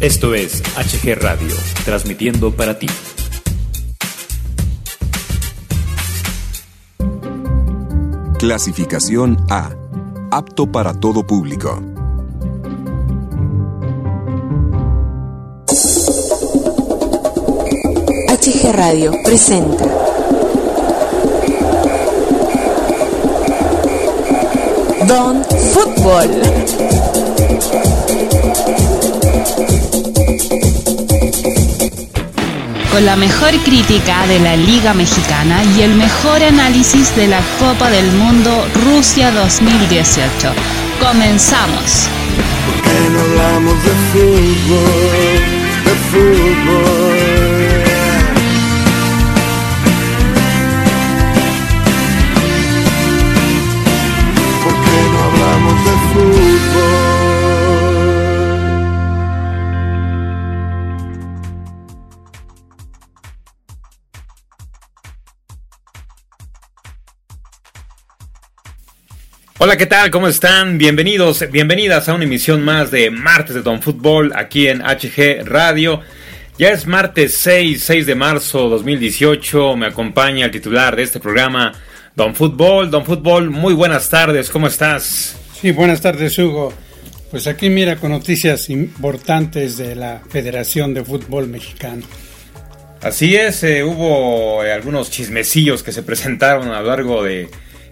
Esto es HG Radio, transmitiendo para ti. Clasificación A. Apto para todo público. HG Radio presenta. Don Fútbol. Con la mejor crítica de la Liga Mexicana y el mejor análisis de la Copa del Mundo Rusia 2018. Comenzamos. Hola, ¿qué tal? ¿Cómo están? Bienvenidos, bienvenidas a una emisión más de Martes de Don Fútbol aquí en HG Radio. Ya es martes 6, 6 de marzo 2018. Me acompaña el titular de este programa, Don Fútbol. Don Fútbol, muy buenas tardes, ¿cómo estás? Sí, buenas tardes, Hugo. Pues aquí mira con noticias importantes de la Federación de Fútbol Mexicano. Así es, eh, hubo eh, algunos chismecillos que se presentaron a lo largo de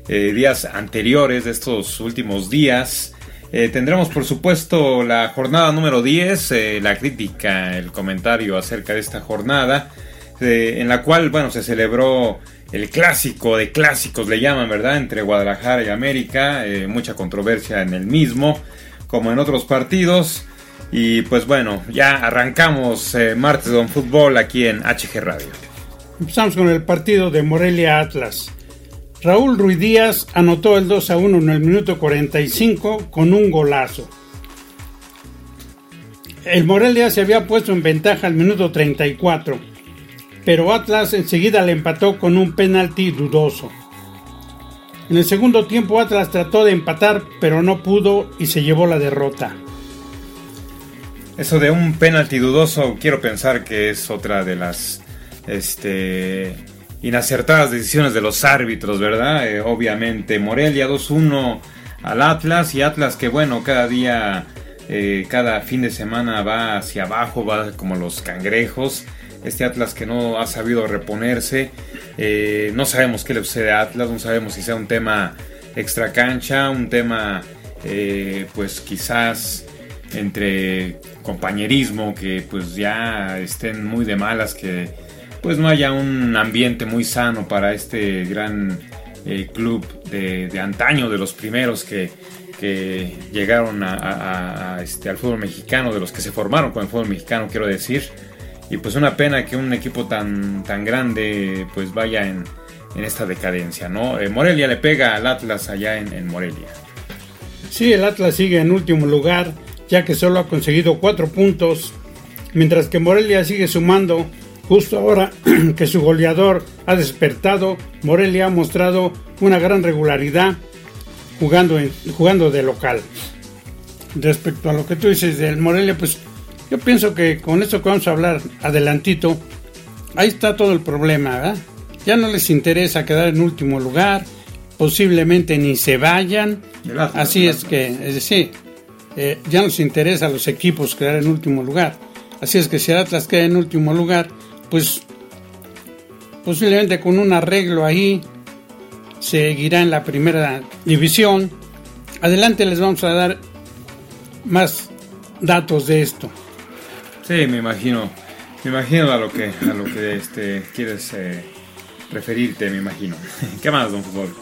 eh, días anteriores, de estos últimos días. Eh, tendremos, por supuesto, la jornada número 10, eh, la crítica, el comentario acerca de esta jornada, en la cual, bueno, se celebró el clásico de clásicos, le llaman, ¿verdad?, entre Guadalajara y América, mucha controversia en el mismo, como en otros partidos. Y pues bueno, ya arrancamos martes Don Fútbol aquí en HG Radio. Empezamos con el partido de Morelia Atlas. Raúl Ruiz Díaz anotó el 2 a 1 en el minuto 45 con un golazo. El Morelia se había puesto en ventaja al minuto 34, pero Atlas enseguida le empató con un penalti dudoso. En el segundo tiempo Atlas trató de empatar, pero no pudo y se llevó la derrota. Eso de un penalti dudoso, quiero pensar que es otra de las este, inacertadas decisiones de los árbitros, ¿verdad? Eh, obviamente, Morelia 2-1 al Atlas y Atlas que bueno, cada día, eh, cada fin de semana va hacia abajo, va como los cangrejos. Este Atlas que no ha sabido reponerse, eh, no sabemos qué le sucede a Atlas, no sabemos si sea un tema extra cancha, un tema pues quizás entre compañerismo, que pues ya estén muy de malas, que pues no haya un ambiente muy sano para este gran eh, club de, antaño, de los primeros que, llegaron este, al fútbol mexicano, de los que se formaron con el fútbol mexicano, quiero decir. Y pues una pena que un equipo tan, tan grande pues vaya en, en esta decadencia, ¿no? Eh, Morelia le pega al Atlas allá en, en Morelia. Sí, el Atlas sigue en último lugar, ya que solo ha conseguido cuatro puntos, mientras que Morelia sigue sumando. Justo ahora que su goleador ha despertado, Morelia ha mostrado una gran regularidad jugando, en- jugando de local. Respecto a lo que tú dices del Morelia, pues yo pienso que con esto que vamos a hablar adelantito, ahí está todo el problema, ¿verdad? Ya no les interesa quedar en último lugar, posiblemente ni se vayan. Así es que, es decir, eh, ya nos interesa a los equipos quedar en último lugar. Así es que si Atlas queda en último lugar, pues posiblemente con un arreglo ahí seguirá en la primera división. Adelante les vamos a dar más datos de esto. Sí, me imagino. Me imagino a lo que, a lo que este, quieres eh, referirte, me imagino. ¿Qué más, don Fútbol?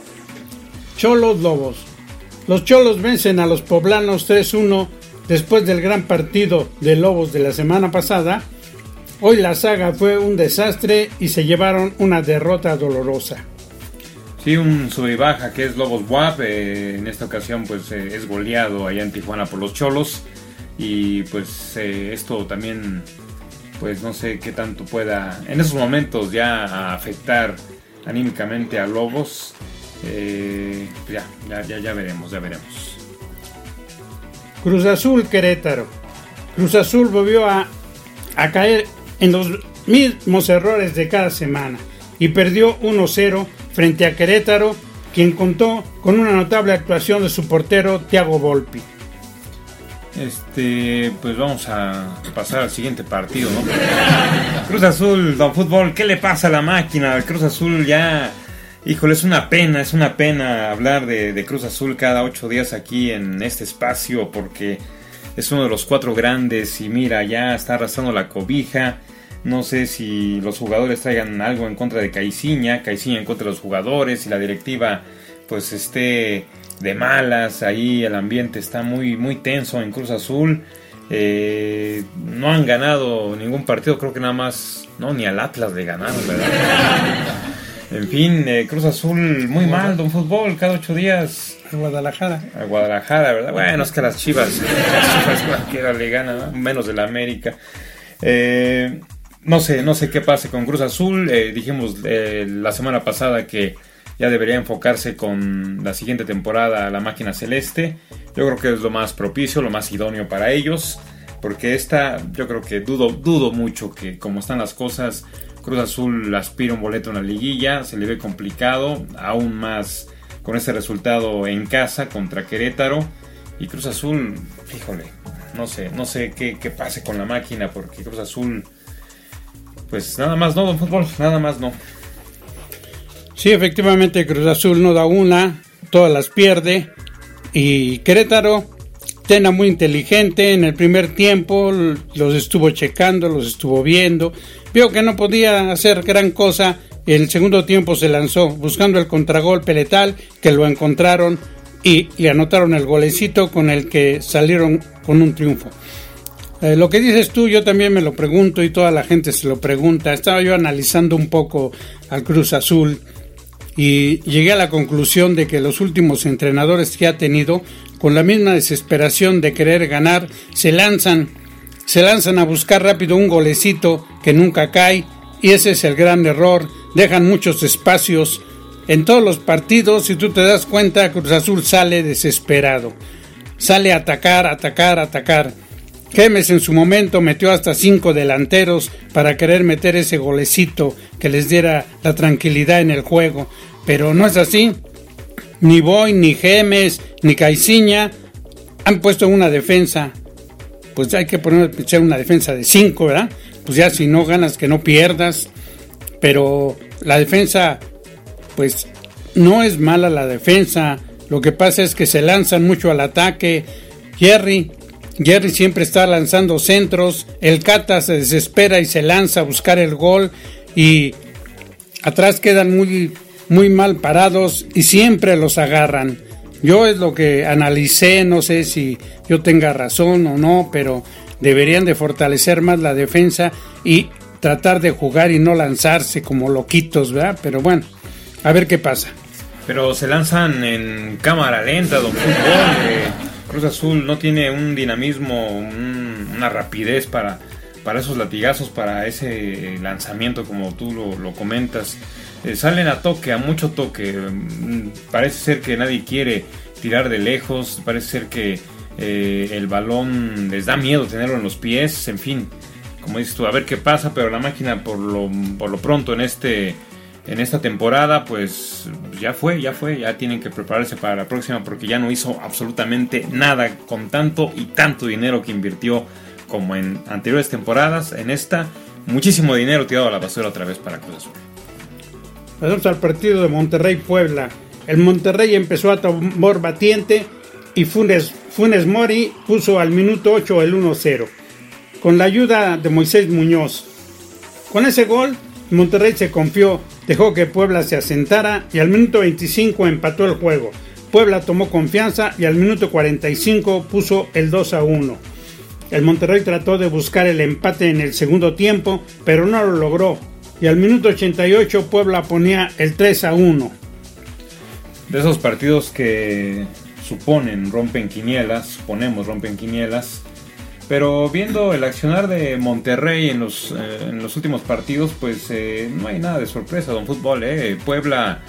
Cholos Lobos. Los Cholos vencen a los poblanos 3-1 después del gran partido de Lobos de la semana pasada. Hoy la saga fue un desastre y se llevaron una derrota dolorosa. Sí, un sub y baja que es Lobos WAP. eh, en esta ocasión, pues eh, es goleado allá en Tijuana por los Cholos. Y pues eh, esto también, pues no sé qué tanto pueda en esos momentos ya afectar anímicamente a Lobos. Ya, ya, ya, ya veremos, ya veremos. Cruz Azul Querétaro. Cruz Azul volvió a, a caer en los mismos errores de cada semana y perdió 1-0 frente a Querétaro, quien contó con una notable actuación de su portero Thiago Volpi. Este, pues vamos a pasar al siguiente partido, ¿no? Cruz Azul, Don Fútbol, ¿qué le pasa a la máquina? Cruz Azul ya, híjole, es una pena, es una pena hablar de, de Cruz Azul cada ocho días aquí en este espacio porque es uno de los cuatro grandes y mira, ya está arrastrando la cobija. No sé si los jugadores traigan algo en contra de Caiciña, Caiciña en contra de los jugadores y la directiva pues esté de malas, ahí el ambiente está muy, muy tenso en Cruz Azul. Eh, no han ganado ningún partido, creo que nada más, no, ni al Atlas le ganaron, ¿verdad? en fin, eh, Cruz Azul muy mal, don fútbol, cada ocho días. A Guadalajara. A Guadalajara, ¿verdad? Bueno, es que las chivas, las chivas cualquiera le gana, menos de la América. Eh, no sé, no sé qué pase con Cruz Azul. Eh, dijimos eh, la semana pasada que ya debería enfocarse con la siguiente temporada la máquina celeste. Yo creo que es lo más propicio, lo más idóneo para ellos. Porque esta, yo creo que dudo, dudo mucho que como están las cosas, Cruz Azul aspira un boleto en la liguilla. Se le ve complicado, aún más con este resultado en casa contra Querétaro. Y Cruz Azul, híjole, no sé, no sé qué, qué pase con la máquina, porque Cruz Azul, pues nada más no, don fútbol, nada más no. Sí, efectivamente Cruz Azul no da una, todas las pierde. Y Querétaro, Tena muy inteligente, en el primer tiempo los estuvo checando, los estuvo viendo, vio que no podía hacer gran cosa, el segundo tiempo se lanzó buscando el contragolpe letal, que lo encontraron y le anotaron el golecito con el que salieron con un triunfo. Eh, lo que dices tú, yo también me lo pregunto y toda la gente se lo pregunta. Estaba yo analizando un poco al Cruz Azul y llegué a la conclusión de que los últimos entrenadores que ha tenido, con la misma desesperación de querer ganar, se lanzan, se lanzan a buscar rápido un golecito que nunca cae y ese es el gran error. Dejan muchos espacios en todos los partidos. Si tú te das cuenta, Cruz Azul sale desesperado, sale a atacar, atacar, atacar. Gemes en su momento metió hasta cinco delanteros para querer meter ese golecito que les diera la tranquilidad en el juego, pero no es así. Ni Boy, ni Gemes, ni Caiciña han puesto una defensa. Pues hay que poner una defensa de cinco, ¿verdad? Pues ya si no ganas que no pierdas. Pero la defensa, pues no es mala la defensa. Lo que pasa es que se lanzan mucho al ataque. Jerry, Jerry siempre está lanzando centros, el Cata se desespera y se lanza a buscar el gol y atrás quedan muy, muy mal parados y siempre los agarran. Yo es lo que analicé, no sé si yo tenga razón o no, pero deberían de fortalecer más la defensa y tratar de jugar y no lanzarse como loquitos, ¿verdad? Pero bueno, a ver qué pasa. Pero se lanzan en cámara lenta, don Fútbol. Cruz Azul no tiene un dinamismo, un- una rapidez para, para esos latigazos, para ese lanzamiento, como tú lo, lo comentas. Eh, salen a toque, a mucho toque. Parece ser que nadie quiere tirar de lejos, parece ser que eh, el balón les da miedo tenerlo en los pies, en fin. Como dices tú, a ver qué pasa, pero la máquina por lo, por lo pronto en este en esta temporada, pues ya fue, ya fue, ya tienen que prepararse para la próxima porque ya no hizo absolutamente nada con tanto y tanto dinero que invirtió como en anteriores temporadas. En esta, muchísimo dinero tirado a la basura otra vez para Cruz Azul. Pasamos al partido de Monterrey-Puebla. El Monterrey empezó a tambor batiente y Funes, Funes Mori puso al minuto 8 el 1-0, con la ayuda de Moisés Muñoz. Con ese gol, Monterrey se confió, dejó que Puebla se asentara y al minuto 25 empató el juego. Puebla tomó confianza y al minuto 45 puso el 2 a 1. El Monterrey trató de buscar el empate en el segundo tiempo, pero no lo logró. Y al minuto 88 Puebla ponía el 3 a 1. De esos partidos que suponen rompen quinielas, suponemos rompen quinielas. Pero viendo el accionar de Monterrey en los, eh, en los últimos partidos, pues eh, no hay nada de sorpresa, don Fútbol. eh. Puebla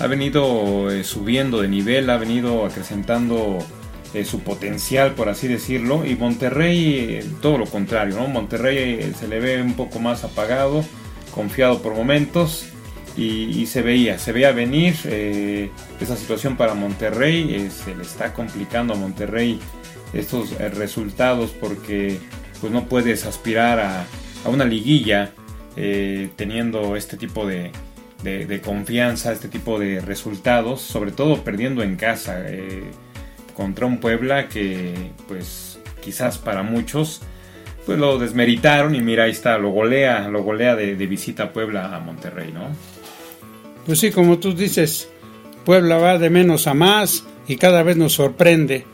ha venido eh, subiendo de nivel, ha venido acrecentando eh, su potencial, por así decirlo, y Monterrey eh, todo lo contrario, ¿no? Monterrey se le ve un poco más apagado, confiado por momentos, y, se veía, se veía venir esa situación para Monterrey, se le está complicando a Monterrey estos resultados porque pues no puedes aspirar a, a una liguilla teniendo este tipo de, de, confianza, este tipo de resultados, sobre todo perdiendo en casa contra un Puebla que pues quizás para muchos pues lo desmeritaron y mira ahí está, lo golea, lo golea de, visita a Puebla a Monterrey, ¿no? Pues sí, como tú dices, Puebla va de menos a más y cada vez nos sorprende.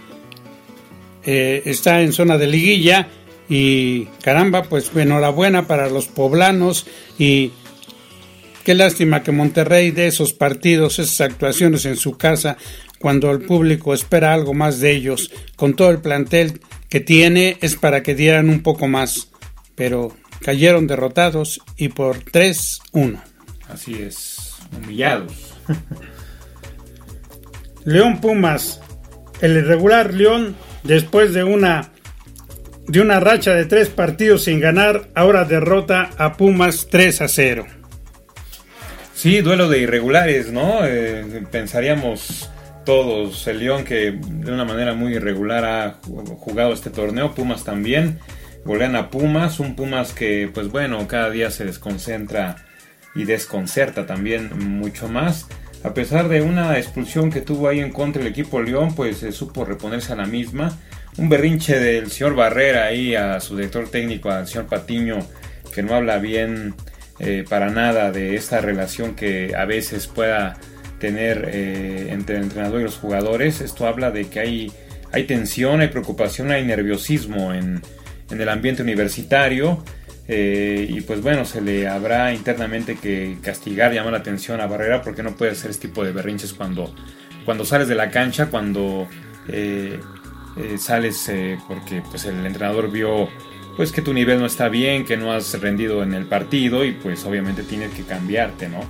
Eh, está en zona de liguilla y caramba, pues enhorabuena para los poblanos y qué lástima que Monterrey de esos partidos, esas actuaciones en su casa, cuando el público espera algo más de ellos, con todo el plantel que tiene es para que dieran un poco más, pero cayeron derrotados y por 3-1. Así es, humillados. León Pumas, el irregular León, después de una de una racha de tres partidos sin ganar, ahora derrota a Pumas 3 a 0. Sí, duelo de irregulares, ¿no? Eh, pensaríamos todos. El León que de una manera muy irregular ha jugado este torneo, Pumas también. Golean a Pumas, un Pumas que pues bueno, cada día se desconcentra y desconcerta también mucho más. A pesar de una expulsión que tuvo ahí en contra el equipo León, pues se supo reponerse a la misma. Un berrinche del señor Barrera ahí a su director técnico, al señor Patiño, que no habla bien eh, para nada de esta relación que a veces pueda tener eh, entre el entrenador y los jugadores. Esto habla de que hay, hay tensión, hay preocupación, hay nerviosismo en, en el ambiente universitario. Eh, y pues bueno, se le habrá internamente que castigar, llamar la atención a Barrera porque no puede hacer este tipo de berrinches cuando, cuando sales de la cancha, cuando eh, sales porque pues el entrenador vio pues que tu nivel no está bien, que no has rendido en el partido y pues obviamente tienes que cambiarte, ¿no?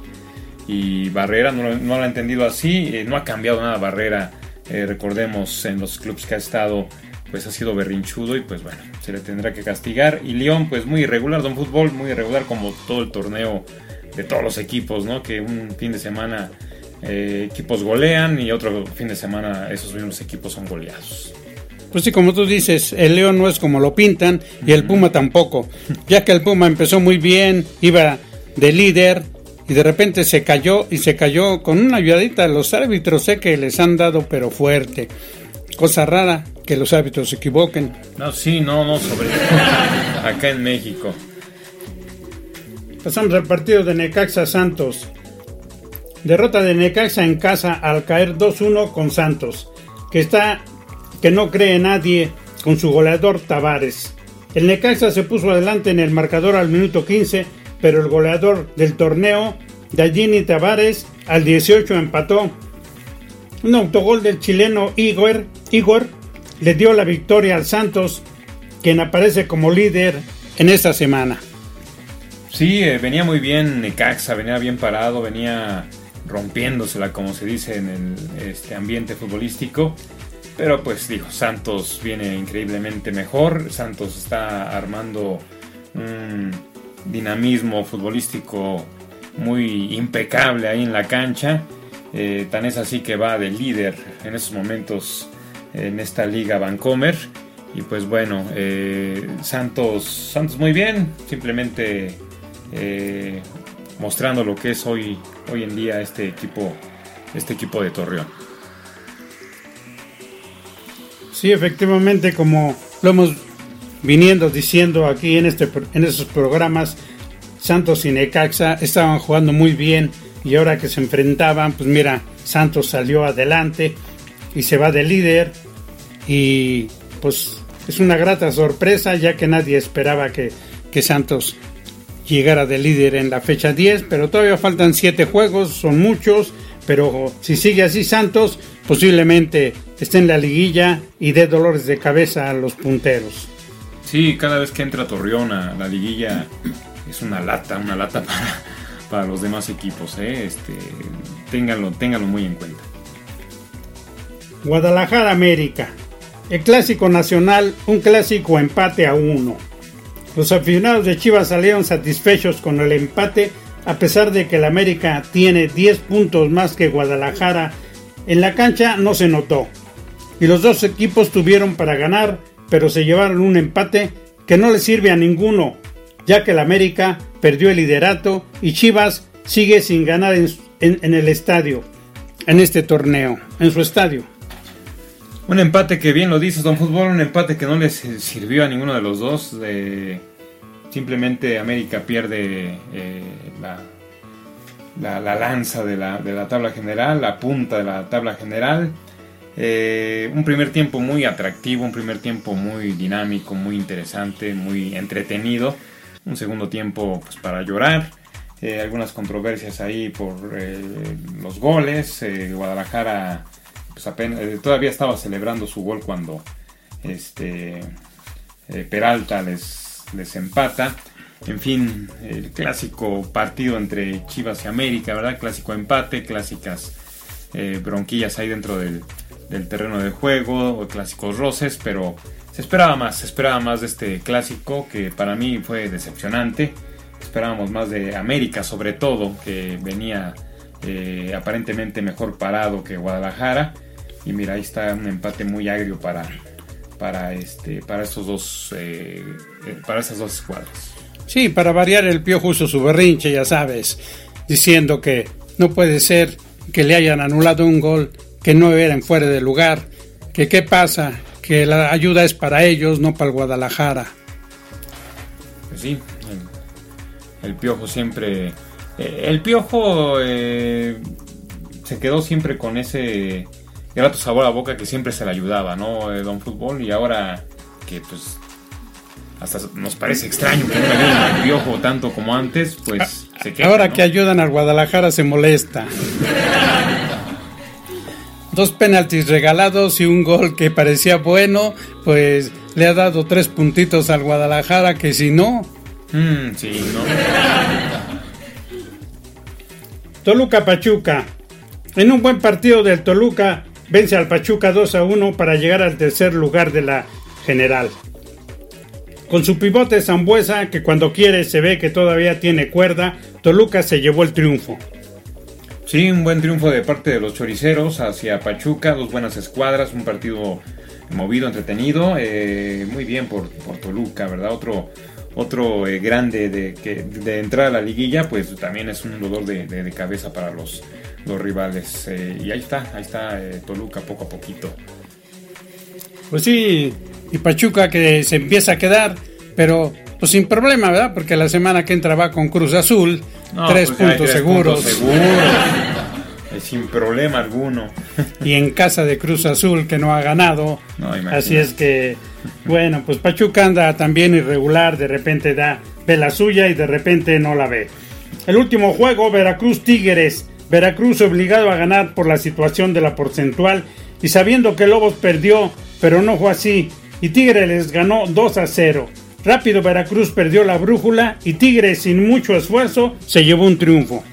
Y Barrera no, lo ha entendido así, eh, no ha cambiado nada Barrera, eh, recordemos en los clubes que ha estado, pues ha sido berrinchudo y pues bueno, se le tendrá que castigar. Y León pues muy irregular, Don Fútbol muy irregular como todo el torneo de todos los equipos, ¿no? Que un fin de semana eh, equipos golean y otro fin de semana esos mismos equipos son goleados. Pues sí, como tú dices, el León no es como lo pintan y el Puma tampoco, ya que el Puma empezó muy bien, iba de líder, y de repente se cayó y se cayó con una ayudadita. Los árbitros sé que les han dado, pero fuerte. Cosa rara que los árbitros se equivoquen. No, sí, no, no, sobre acá en México. Pasamos al partido de Necaxa Santos. Derrota de Necaxa en casa al caer 2-1 con Santos, que está que no cree nadie con su goleador Tavares. El Necaxa se puso adelante en el marcador al minuto 15 pero el goleador del torneo, Dallini Tavares, al 18 empató. Un autogol del chileno Igor, Igor le dio la victoria al Santos, quien aparece como líder en esta semana. Sí, eh, venía muy bien Necaxa, venía bien parado, venía rompiéndosela, como se dice en el este ambiente futbolístico. Pero pues dijo, Santos viene increíblemente mejor. Santos está armando un, dinamismo futbolístico muy impecable ahí en la cancha. Eh, tan es así que va de líder en esos momentos en esta liga Vancomer. Y pues bueno, eh, Santos, Santos muy bien, simplemente eh, mostrando lo que es hoy, hoy en día este equipo, este equipo de Torreón. Sí, efectivamente, como lo hemos viniendo diciendo aquí en, este, en esos programas, Santos y Necaxa estaban jugando muy bien y ahora que se enfrentaban, pues mira, Santos salió adelante y se va de líder y pues es una grata sorpresa ya que nadie esperaba que, que Santos llegara de líder en la fecha 10, pero todavía faltan 7 juegos, son muchos, pero si sigue así Santos, posiblemente esté en la liguilla y dé dolores de cabeza a los punteros. Sí, cada vez que entra Torreón a la liguilla es una lata, una lata para, para los demás equipos. ¿eh? Este, ténganlo, muy en cuenta. Guadalajara América. El clásico nacional, un clásico empate a uno. Los aficionados de Chivas salieron satisfechos con el empate a pesar de que el América tiene 10 puntos más que Guadalajara. En la cancha no se notó. Y los dos equipos tuvieron para ganar, pero se llevaron un empate que no le sirve a ninguno, ya que el América perdió el liderato y Chivas sigue sin ganar en, el estadio, en este torneo, en su estadio. Un empate que bien lo dices, Don Fútbol, un empate que no les sirvió a ninguno de los dos. simplemente América pierde eh, la, la, lanza de la, de la, tabla general, la punta de la tabla general. Eh, un primer tiempo muy atractivo, un primer tiempo muy dinámico, muy interesante, muy entretenido. Un segundo tiempo pues, para llorar. Eh, algunas controversias ahí por los goles. Guadalajara pues eh, todavía estaba celebrando su gol cuando este, eh, Peralta les, les empata. En fin, el clásico partido entre Chivas y América, ¿verdad? Clásico empate, clásicas eh, bronquillas ahí dentro del, terreno de juego, clásicos roces, pero se esperaba más, se esperaba más de este clásico que para mí fue decepcionante. Esperábamos más de América sobre todo, que venía aparentemente mejor parado que Guadalajara y mira, ahí está un empate muy agrio para, para, este, para, esos dos, eh, eh, para dos escuadras. Sí, para variar el piojo uso su berrinche, ya sabes, diciendo que no puede ser que le hayan anulado un gol que no era en fuera de lugar, que qué pasa, que la ayuda es para ellos, no para el Guadalajara. Pues sí, el, piojo siempre... Eh, el piojo se quedó siempre con ese tu sabor a boca que siempre se le ayudaba, ¿no? Eh, Don Fútbol y ahora que pues hasta nos parece extraño que no le el piojo tanto como antes, pues se queda. Ahora que ayudan al Guadalajara se molesta. Dos penaltis regalados y un gol que parecía bueno, pues le ha dado tres puntitos al Guadalajara que si no... Mm, sí, no. Toluca Pachuca. En un buen partido del Toluca, vence al Pachuca 2 a 1 para llegar al tercer lugar de la general. Con su pivote Zambuesa, que cuando quiere se ve que todavía tiene cuerda, Toluca se llevó el triunfo. Sí, un buen triunfo de parte de los choriceros hacia Pachuca, dos buenas escuadras, un partido movido, entretenido, eh, muy bien por, Toluca, ¿verdad? Otro, otro eh, grande de, que, de entrar a la liguilla, pues también es un dolor de cabeza para los, los rivales. Eh, y ahí está, ahí está Toluca poco a poquito. Pues sí, y Pachuca que se empieza a quedar, pero pues sin problema, ¿verdad? Porque la semana que entra va con Cruz Azul, tres, pues puntos seguros. sin problema alguno. y en casa de Cruz Azul que no ha ganado. así es que, bueno, pues Pachuca anda también irregular, de repente da, ve la suya y de repente no la ve. El último juego, Veracruz Tigres. Veracruz obligado a ganar por la situación de la porcentual y sabiendo que Lobos perdió, pero no fue así, y Tigre les ganó 2 a 0. Rápido Veracruz perdió la brújula y Tigre sin mucho esfuerzo se llevó un triunfo.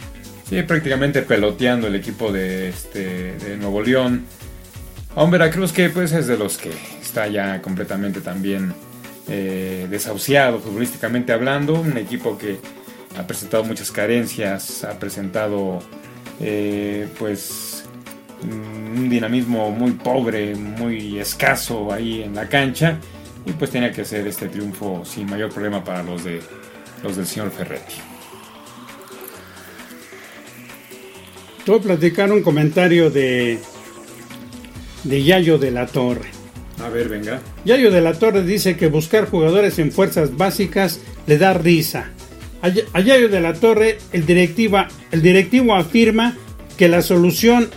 Sí, prácticamente peloteando el equipo de, este, de Nuevo León. A un Veracruz que pues es de los que está ya completamente también eh, desahuciado futbolísticamente hablando. Un equipo que ha presentado muchas carencias, ha presentado eh, pues un dinamismo muy pobre, muy escaso ahí en la cancha y pues tenía que hacer este triunfo sin mayor problema para los de los del señor Ferretti. Te voy a platicar un comentario de de Yayo de la Torre. A ver, venga. Yayo de la Torre dice que buscar jugadores en fuerzas básicas le da risa a Yayo de la Torre, el, directiva, el directivo afirma que la solución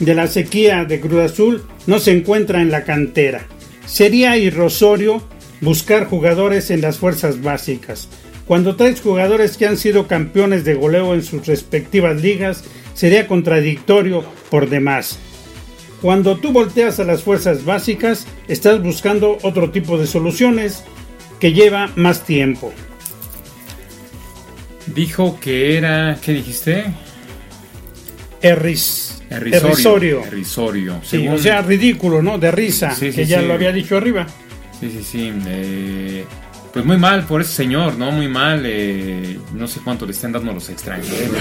de la sequía de Cruz Azul no se encuentra en la cantera. Sería irrosorio buscar jugadores en las fuerzas básicas. Cuando traes jugadores que han sido campeones de goleo en sus respectivas ligas, sería contradictorio por demás. Cuando tú volteas a las fuerzas básicas, estás buscando otro tipo de soluciones que lleva más tiempo. Dijo que era, ¿qué dijiste? Erris, Errisorio. errisorio. Sí, o sea, ridículo, ¿no? De risa, Sí, sí, que ya lo había dicho arriba. Sí, sí, sí. eh, pues muy mal por ese señor, ¿no? Muy mal. eh, no sé cuánto le estén dando los extranjeros.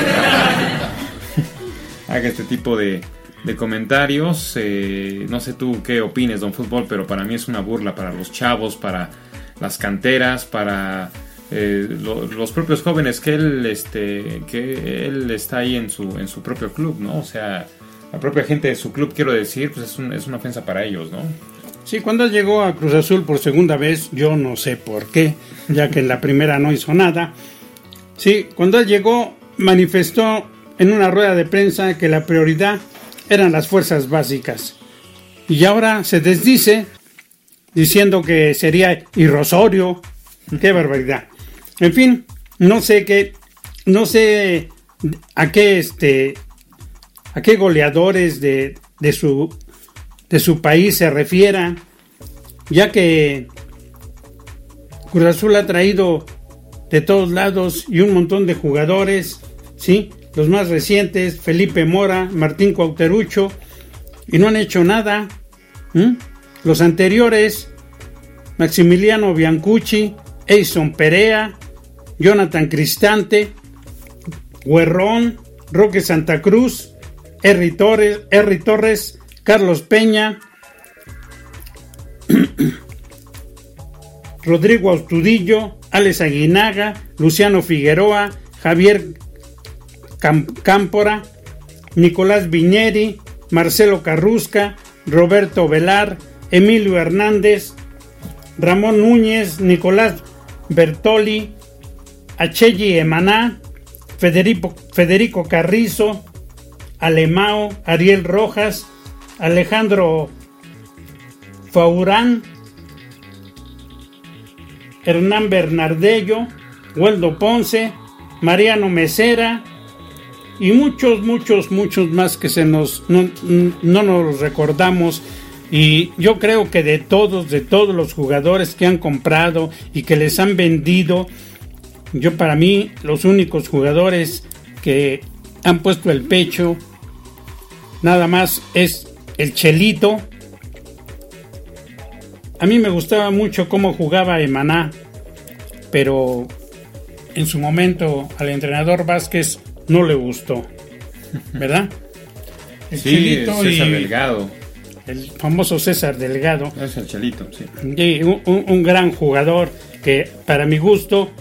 Haga este tipo de, de comentarios. eh, no sé tú qué opines, Don Fútbol, pero para mí es una burla para los chavos, para las canteras, para eh, lo- los propios jóvenes que él, este, está ahí en su, propio club, ¿no? O sea, la propia gente de su club, quiero decir, pues es, un- es una ofensa para ellos, ¿no? Sí, cuando llegó a Cruz Azul por segunda vez, yo no sé por qué, ya que en la primera no hizo nada. Sí, cuando él llegó, manifestó en una rueda de prensa que la prioridad eran las fuerzas básicas. Y ahora se desdice diciendo que sería irrosorio. Qué barbaridad. En fin, no sé qué, no sé a qué este, a qué goleadores de, de su de su país se refiera, ya que Cruz Azul ha traído de todos lados y un montón de jugadores, ¿sí? Los más recientes, Felipe Mora, Martín Cuauterucho, y no han hecho nada. Los anteriores, Maximiliano Biancucci, Eison Perea, Jonathan Cristante, Guerrón, Roque Santa Cruz, Erri Torres, Torres, Carlos Peña, Rodrigo Astudillo, Alex Aguinaga, Luciano Figueroa, Javier Cámpora, Nicolás Viñeri, Marcelo Carrusca, Roberto Velar, Emilio Hernández, Ramón Núñez, Nicolás Bertoli, Achegi Emaná, Federico, Federico Carrizo, Alemao, Ariel Rojas, Alejandro Faurán, Hernán Bernardello, Waldo Ponce, Mariano Mesera y muchos, muchos, muchos más que se nos no, no nos recordamos. Y yo creo que de todos, de todos los jugadores que han comprado y que les han vendido, yo para mí los únicos jugadores que han puesto el pecho nada más es el Chelito. A mí me gustaba mucho cómo jugaba Emaná, pero en su momento al entrenador Vázquez no le gustó, ¿verdad? El Sí, Chelito César y Delgado. el famoso César Delgado, Es el Chelito, sí. y un, un- un gran jugador que para mi gusto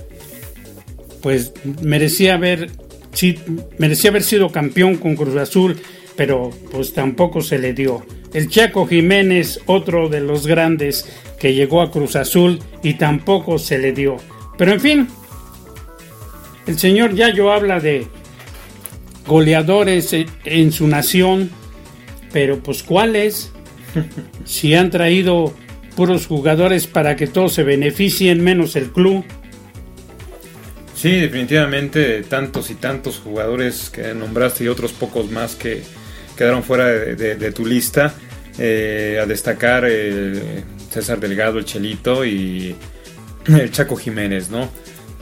pues merecía haber sí, merecía haber sido campeón con Cruz Azul pero pues tampoco se le dio. El Chaco Jiménez otro de los grandes que llegó a Cruz Azul y tampoco se le dio. Pero en fin el señor Yayo habla de goleadores en- en su nación pero pues cuáles si han traído puros jugadores para que todos se beneficien, menos el club. Sí, definitivamente tantos y tantos jugadores que nombraste y otros pocos más que quedaron fuera de, tu lista. Eh, a destacar César Delgado, el Chelito y el Chaco Jiménez, ¿no?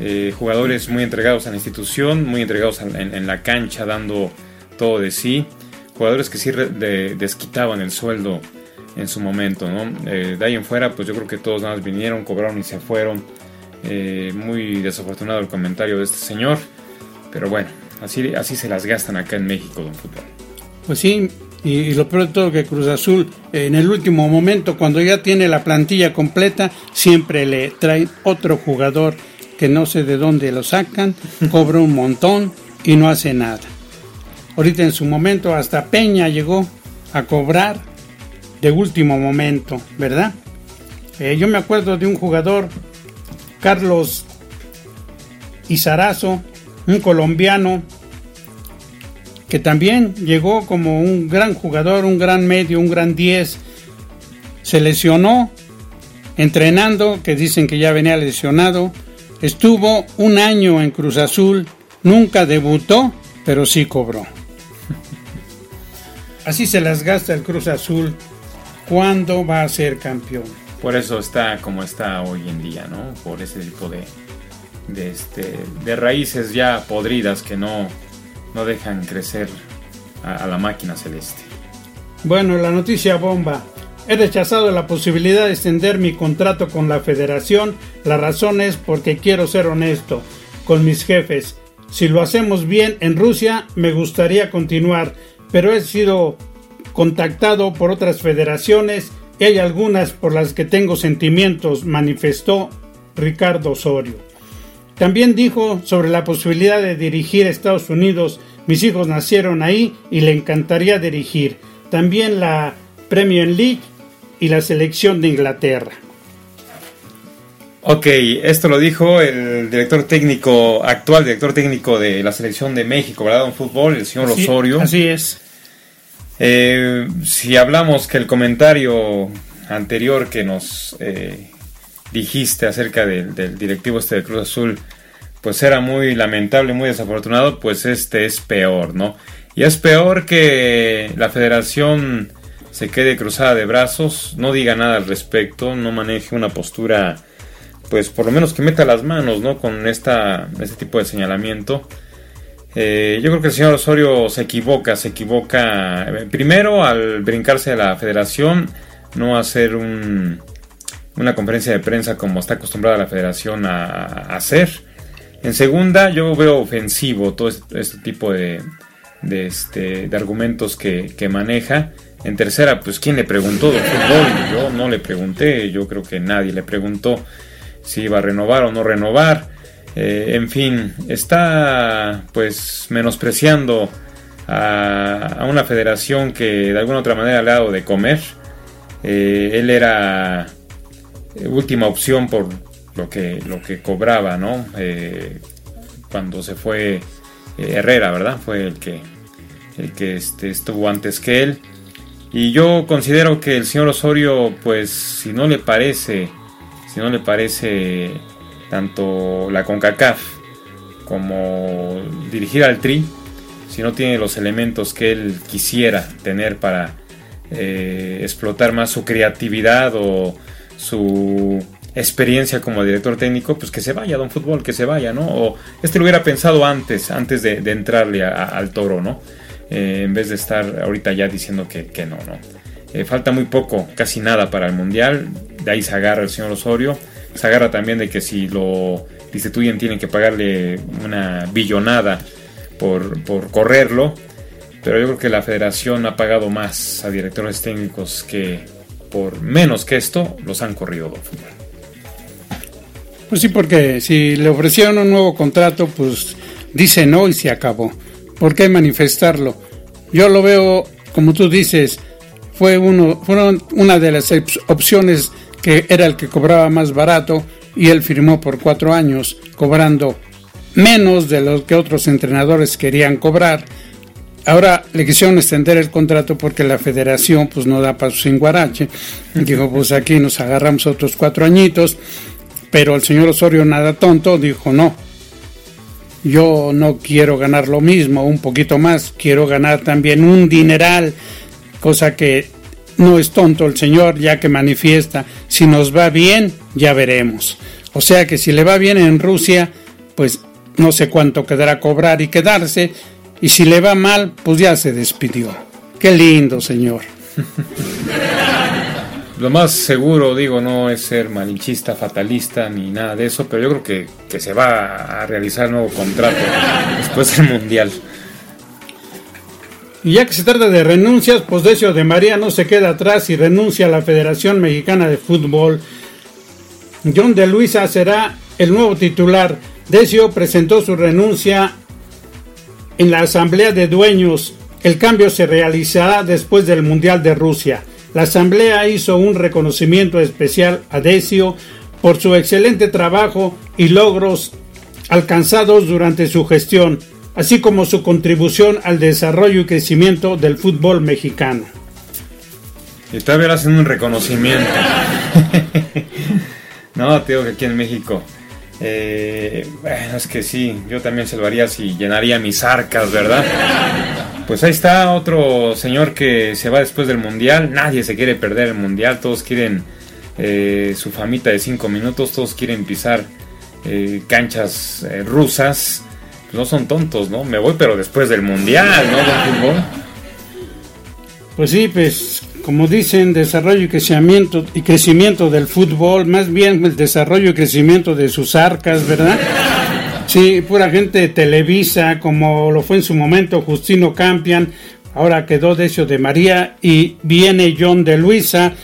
Eh, jugadores muy entregados a la institución, muy entregados en, la cancha, dando todo de sí. Jugadores que sí desquitaban el sueldo en su momento, ¿no? Eh, de ahí en fuera, pues yo creo que todos más vinieron, cobraron y se fueron. Eh, muy desafortunado el comentario de este señor. Pero bueno, así, así se las gastan acá en México, don fútbol. Pues sí, y, y lo peor de todo que Cruz Azul eh, en el último momento, cuando ya tiene la plantilla completa, siempre le traen otro jugador que no sé de dónde lo sacan, cobra un montón y no hace nada. Ahorita en su momento hasta Peña llegó a cobrar de último momento, ¿verdad? Eh, yo me acuerdo de un jugador, Carlos Izarazo, un colombiano, que también llegó como un gran jugador, un gran medio, un gran 10. Se lesionó entrenando, que dicen que ya venía lesionado. Estuvo un año en Cruz Azul, nunca debutó, pero sí cobró. Así se las gasta el Cruz Azul. ¿Cuándo va a ser campeón? Por eso está como está hoy en día, ¿no? Por ese tipo de, de, este, de raíces ya podridas que no, no dejan crecer a, a la máquina celeste. Bueno, la noticia bomba. He rechazado la posibilidad de extender mi contrato con la federación. La razón es porque quiero ser honesto con mis jefes. Si lo hacemos bien en Rusia, me gustaría continuar, pero he sido contactado por otras federaciones y hay algunas por las que tengo sentimientos, manifestó Ricardo Osorio. También dijo sobre la posibilidad de dirigir a Estados Unidos. Mis hijos nacieron ahí y le encantaría dirigir. También la Premier League y la selección de Inglaterra. Ok, esto lo dijo el director técnico, actual director técnico de la selección de México, ¿verdad? En fútbol, el señor Así- Osorio. Así es. Eh, si hablamos que el comentario anterior que nos eh, dijiste acerca del, directivo este de Cruz Azul, pues era muy lamentable, muy desafortunado, pues este es peor, ¿no? Y es peor que la federación se quede cruzada de brazos, no diga nada al respecto, no maneje una postura, pues por lo menos que meta las manos, ¿no? Con esta, este tipo de señalamiento. Eh, yo creo que el señor Osorio se equivoca, se equivoca eh, primero al brincarse a la federación, no hacer un- una conferencia de prensa como está acostumbrada la federación a, hacer. En segunda, yo veo ofensivo todo este, tipo de, de, este, de argumentos que, que maneja. En tercera, pues ¿quién le preguntó del fútbol? Yo no le pregunté, yo creo que nadie le preguntó si iba a renovar o no renovar. Eh, en fin, está pues menospreciando a, una federación que de alguna otra manera le ha dado de comer. Eh, él era eh, última opción por lo que, lo que cobraba, ¿no? Cuando se fue Herrera, ¿verdad? Fue el que, el que este, estuvo antes que él. Y yo considero que el señor Osorio, pues si no le parece, si no le parece tanto la CONCACAF como dirigir al Tri, si no tiene los elementos que él quisiera tener para eh, explotar más su creatividad o su experiencia como director técnico, pues que se vaya, don fútbol, que se vaya, ¿no? O este lo hubiera pensado antes, antes de, entrarle al toro, ¿no? Eh, en vez de estar ahorita ya diciendo que, que no, ¿no? Eh, falta muy poco, casi nada para el Mundial, de ahí se agarra el señor Osorio, se agarra también de que si lo destituyen tienen que pagarle una billonada por, por correrlo, pero yo creo que la federación ha pagado más a directores técnicos que por menos que esto los han corrido. Pues sí, porque si le ofrecieron un nuevo contrato, pues dice no y se acabó. ¿Por qué manifestarlo? Yo lo veo, como tú dices, fue uno, fueron una de las opciones era el que cobraba más barato y él firmó por cuatro años, cobrando menos de lo que otros entrenadores querían cobrar. Ahora le quisieron extender el contrato porque la federación pues no da paso sin guarache. Dijo, pues aquí nos agarramos otros cuatro añitos. Pero el señor Osorio, nada tonto, dijo no. Yo no quiero ganar lo mismo, un poquito más, quiero ganar también un dineral, cosa que no es tonto el señor, ya que manifiesta, si nos va bien, ya veremos. O sea que si le va bien en Rusia, pues no sé cuánto quedará cobrar y quedarse, y si le va mal, pues ya se despidió. Qué lindo, señor. Lo más seguro, digo, no es ser malinchista, fatalista ni nada de eso, pero yo creo que, que se va a realizar nuevo contrato después del Mundial. Y ya que se trata de renuncias, pues Decio de María no se queda atrás y renuncia a la Federación Mexicana de Fútbol. John de Luisa será el nuevo titular. Decio presentó su renuncia en la Asamblea de Dueños. El cambio se realizará después del Mundial de Rusia. La Asamblea hizo un reconocimiento especial a Decio por su excelente trabajo y logros alcanzados durante su gestión, así como su contribución al desarrollo y crecimiento del fútbol mexicano. Y todavía le hacen un reconocimiento. no, te que aquí en México. eh, bueno, es que sí, yo también haría si llenaría mis arcas, ¿verdad? Pues ahí está otro señor que se va después del mundial. Nadie se quiere perder el mundial, todos quieren eh, su famita de 5 minutos, todos quieren pisar eh, canchas rusas. No son tontos, ¿no? Me voy, pero después del mundial, ¿no? Del fútbol. Pues sí, pues como dicen, desarrollo y crecimiento, y crecimiento del fútbol, más bien el desarrollo y crecimiento de sus arcas, ¿verdad? Sí, pura gente de Televisa, como lo fue en su momento Justino Campian, ahora quedó Decio de María y viene John de Luisa,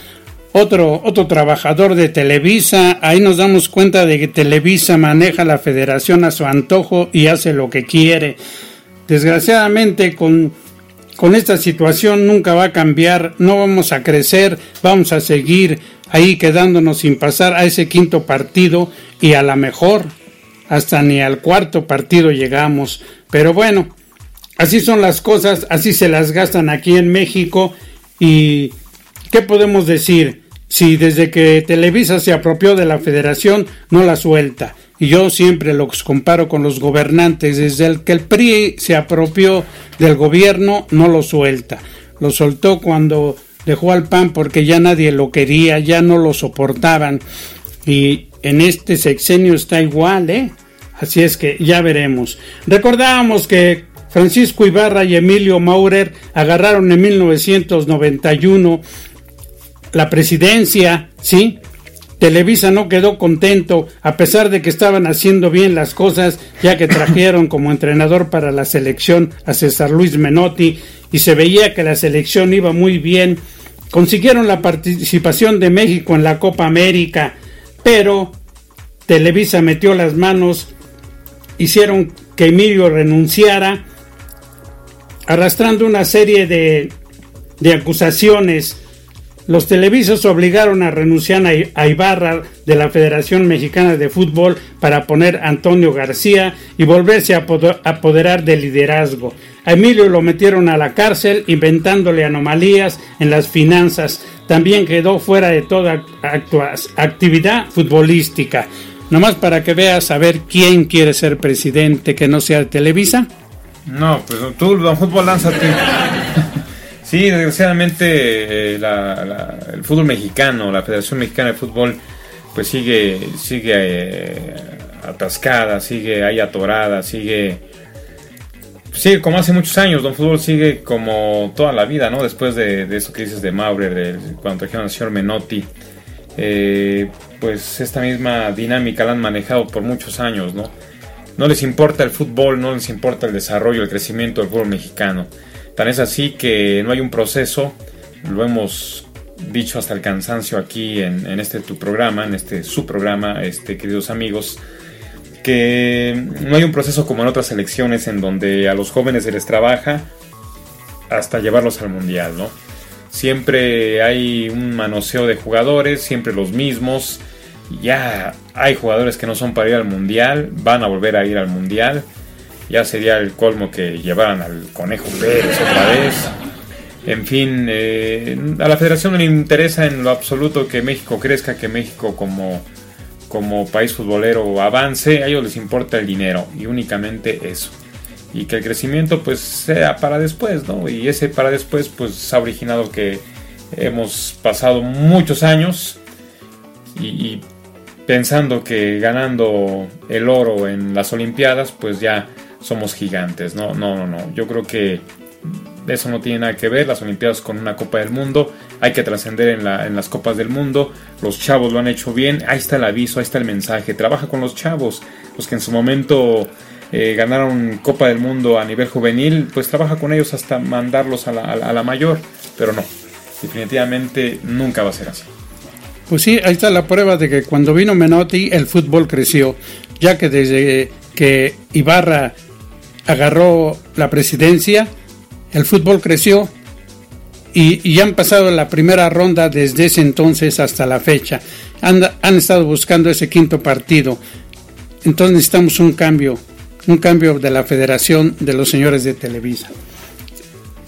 otro, otro trabajador de Televisa. Ahí nos damos cuenta de que Televisa maneja la federación a su antojo y hace lo que quiere. Desgraciadamente con, con esta situación nunca va a cambiar, no vamos a crecer, vamos a seguir ahí quedándonos sin pasar a ese quinto partido y a la mejor hasta ni al cuarto partido llegamos. Pero bueno, así son las cosas, así se las gastan aquí en México y ¿qué podemos decir? Si desde que Televisa se apropió de la federación no la suelta. Y yo siempre los comparo con los gobernantes. Desde el que el PRI se apropió del gobierno no lo suelta. Lo soltó cuando dejó al PAN porque ya nadie lo quería, ya no lo soportaban. Y en este sexenio está igual, ¿eh? Así es que ya veremos. Recordábamos que Francisco Ibarra y Emilio Maurer agarraron en 1991 la presidencia, ¿sí? Televisa no quedó contento, a pesar de que estaban haciendo bien las cosas, ya que trajeron como entrenador para la selección a César Luis Menotti y se veía que la selección iba muy bien. Consiguieron la participación de México en la Copa América, pero Televisa metió las manos, hicieron que Emilio renunciara, arrastrando una serie de, de acusaciones los televisos obligaron a renunciar a Ibarra de la Federación Mexicana de Fútbol para poner a Antonio García y volverse a apoderar del liderazgo. A Emilio lo metieron a la cárcel inventándole anomalías en las finanzas. También quedó fuera de toda actividad futbolística. Nomás para que veas a ver quién quiere ser presidente que no sea de Televisa. No, pues tú, don Fútbol, lánzate. Sí, desgraciadamente eh, el fútbol mexicano, la Federación Mexicana de Fútbol, pues sigue, sigue eh, atascada, sigue ahí atorada, sigue, sigue como hace muchos años. Don Fútbol sigue como toda la vida, ¿no? Después de, de eso que dices de Maurer, cuando trajeron al señor Menotti, eh, pues esta misma dinámica la han manejado por muchos años, ¿no? No les importa el fútbol, no les importa el desarrollo, el crecimiento del fútbol mexicano. Tan es así que no hay un proceso, lo hemos dicho hasta el cansancio aquí en, este tu programa, en este su programa, este, queridos amigos, que no hay un proceso como en otras elecciones en donde a los jóvenes se les trabaja hasta llevarlos al mundial, ¿no? Siempre hay un manoseo de jugadores, siempre los mismos. Ya hay jugadores que no son para ir al mundial, van a volver a ir al mundial ya sería el colmo que llevaran al Conejo Pérez otra vez. En fin, eh, a la federación no le interesa en lo absoluto que México crezca, que México como, como país futbolero avance, a ellos les importa el dinero y únicamente eso. Y que el crecimiento pues sea para después, ¿no? Y ese para después pues ha originado que hemos pasado muchos años y, y pensando que ganando el oro en las Olimpiadas pues ya somos gigantes. No, no, no, no. Yo creo que eso no tiene nada que ver. Las Olimpiadas con una Copa del Mundo. Hay que trascender en, en, las Copas del Mundo. Los chavos lo han hecho bien. Ahí está el aviso, ahí está el mensaje. Trabaja con los chavos. Los que en su momento eh, ganaron Copa del Mundo a nivel juvenil. Pues trabaja con ellos hasta mandarlos a la, a la mayor. Pero no. Definitivamente nunca va a ser así. Pues sí, ahí está la prueba de que cuando vino Menotti el fútbol creció, ya que desde que Ibarra agarró la presidencia, el fútbol creció y, y, han pasado la primera ronda desde ese entonces hasta la fecha. Han, han estado buscando ese quinto partido. Entonces necesitamos un cambio, un cambio de la federación de los señores de Televisa.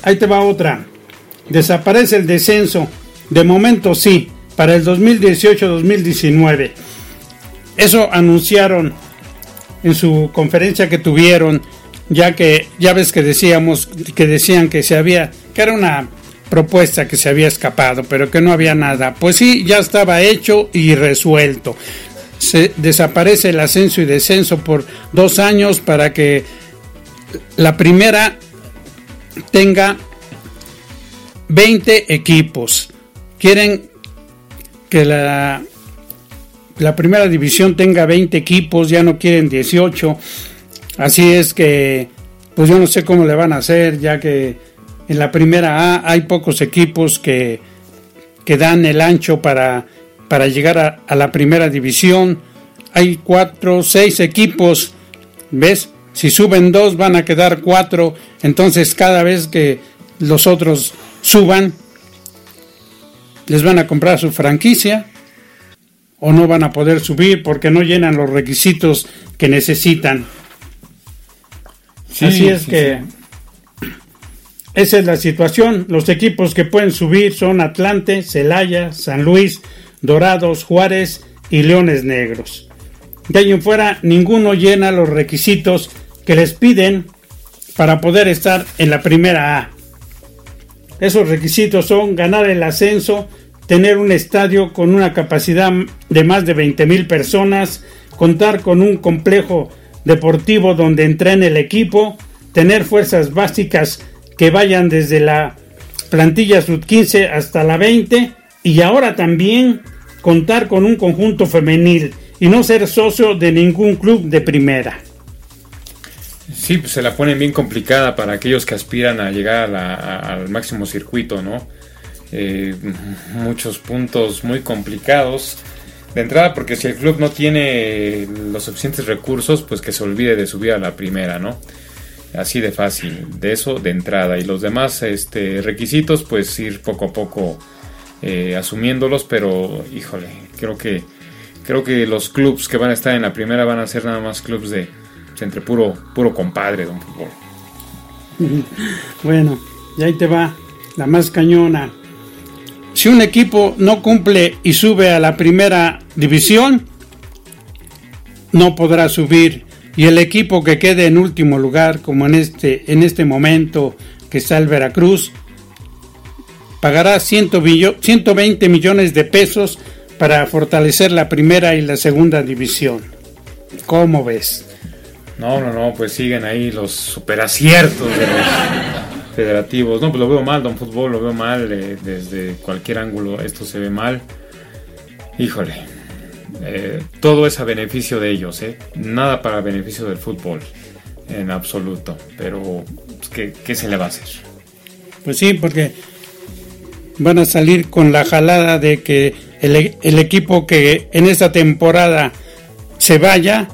Ahí te va otra. Desaparece el descenso. De momento sí, para el 2018-2019. Eso anunciaron en su conferencia que tuvieron ya que ya ves que decíamos que decían que se había que era una propuesta que se había escapado, pero que no había nada. Pues sí, ya estaba hecho y resuelto. Se desaparece el ascenso y descenso por dos años para que la primera tenga 20 equipos. Quieren que la, la primera división tenga 20 equipos, ya no quieren 18. Así es que, pues yo no sé cómo le van a hacer, ya que en la primera A hay pocos equipos que, que dan el ancho para, para llegar a, a la primera división. Hay cuatro, seis equipos, ¿ves? Si suben dos van a quedar cuatro, entonces cada vez que los otros suban, les van a comprar su franquicia o no van a poder subir porque no llenan los requisitos que necesitan. Así es que esa es la situación. Los equipos que pueden subir son Atlante, Celaya, San Luis, Dorados, Juárez y Leones Negros. De ahí en fuera, ninguno llena los requisitos que les piden para poder estar en la primera A. Esos requisitos son ganar el ascenso, tener un estadio con una capacidad de más de 20 mil personas, contar con un complejo deportivo donde entrene el equipo, tener fuerzas básicas que vayan desde la plantilla sub-15 hasta la 20 y ahora también contar con un conjunto femenil y no ser socio de ningún club de primera. Sí, pues se la ponen bien complicada para aquellos que aspiran a llegar al máximo circuito, ¿no? Eh, muchos puntos muy complicados. De entrada, porque si el club no tiene los suficientes recursos, pues que se olvide de subir a la primera, ¿no? Así de fácil, de eso de entrada. Y los demás este, requisitos, pues ir poco a poco eh, asumiéndolos, pero híjole, creo que creo que los clubs que van a estar en la primera van a ser nada más clubs de entre puro puro compadre, don fútbol. Bueno, y ahí te va la más cañona. Si un equipo no cumple y sube a la primera división, no podrá subir. Y el equipo que quede en último lugar, como en este, en este momento que está el Veracruz, pagará 100 millo- 120 millones de pesos para fortalecer la primera y la segunda división. ¿Cómo ves? No, no, no, pues siguen ahí los superaciertos de los federativos. No, pues lo veo mal, don fútbol, lo veo mal eh, desde cualquier ángulo. Esto se ve mal. Híjole, eh, todo es a beneficio de ellos, ¿eh? Nada para beneficio del fútbol, en absoluto. Pero, pues, ¿qué, qué se le va a hacer? Pues sí, porque van a salir con la jalada de que el, e- el equipo que en esta temporada se vaya.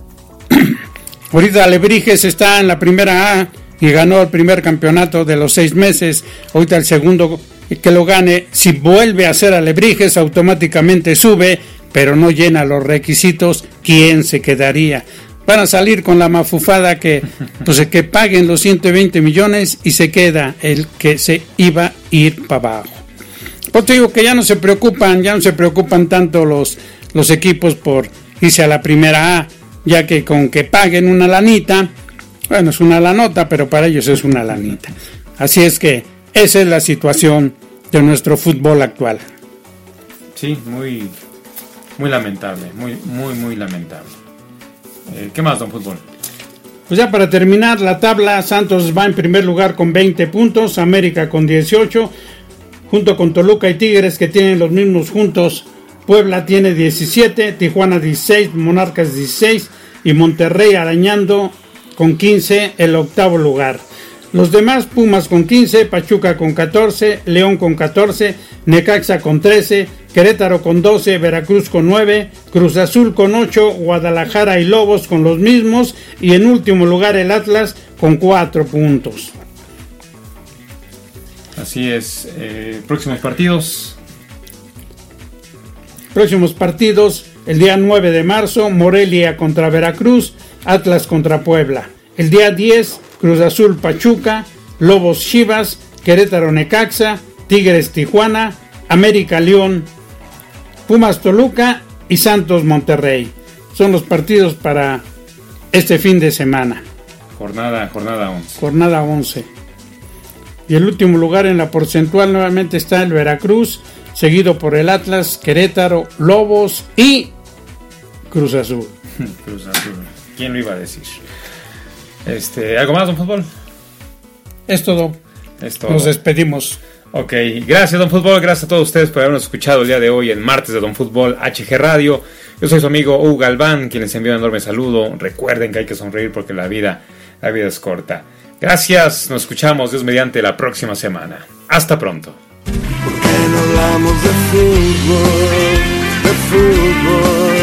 Ahorita Alebrijes está en la primera A y ganó el primer campeonato de los seis meses. Ahorita el segundo que lo gane, si vuelve a ser Alebrijes, automáticamente sube, pero no llena los requisitos. ¿Quién se quedaría? Van a salir con la mafufada que, pues, que paguen los 120 millones y se queda el que se iba a ir para abajo. Pues te digo que ya no se preocupan, ya no se preocupan tanto los, los equipos por irse a la primera A, ya que con que paguen una lanita, bueno, es una lanota, pero para ellos es una lanita. Así es que esa es la situación de nuestro fútbol actual. Sí, muy, muy lamentable, muy, muy, muy lamentable. Eh, ¿Qué más, don fútbol? Pues ya para terminar la tabla, Santos va en primer lugar con 20 puntos, América con 18, junto con Toluca y Tigres que tienen los mismos juntos. Puebla tiene 17, Tijuana 16, Monarcas 16 y Monterrey arañando con 15 el octavo lugar. Los demás, Pumas con 15, Pachuca con 14, León con 14, Necaxa con 13, Querétaro con 12, Veracruz con 9, Cruz Azul con 8, Guadalajara y Lobos con los mismos y en último lugar el Atlas con 4 puntos. Así es. eh, próximos partidos. Próximos partidos, el día 9 de marzo, Morelia contra Veracruz, Atlas contra Puebla. El día 10, Cruz Azul Pachuca, Lobos Chivas, Querétaro Necaxa, Tigres Tijuana, América León, Pumas Toluca y Santos Monterrey. Son los partidos para este fin de semana, Jornada, jornada 11. jornada 11. Y el último lugar en la porcentual nuevamente está el Veracruz, seguido por el Atlas, Querétaro, Lobos y Cruz Azul. Cruz Azul. ¿Quién lo iba a decir? Este, ¿Algo más, don fútbol? Es todo. Es todo. Nos despedimos. Ok, gracias Don Fútbol, gracias a todos ustedes por habernos escuchado el día de hoy en martes de Don Fútbol HG Radio. Yo soy su amigo Hugo Galván, quien les envía un enorme saludo. Recuerden que hay que sonreír porque la vida, la vida es corta. Gracias, nos escuchamos Dios mediante la próxima semana. Hasta pronto. ¿Por qué no hablamos de fútbol, de fútbol?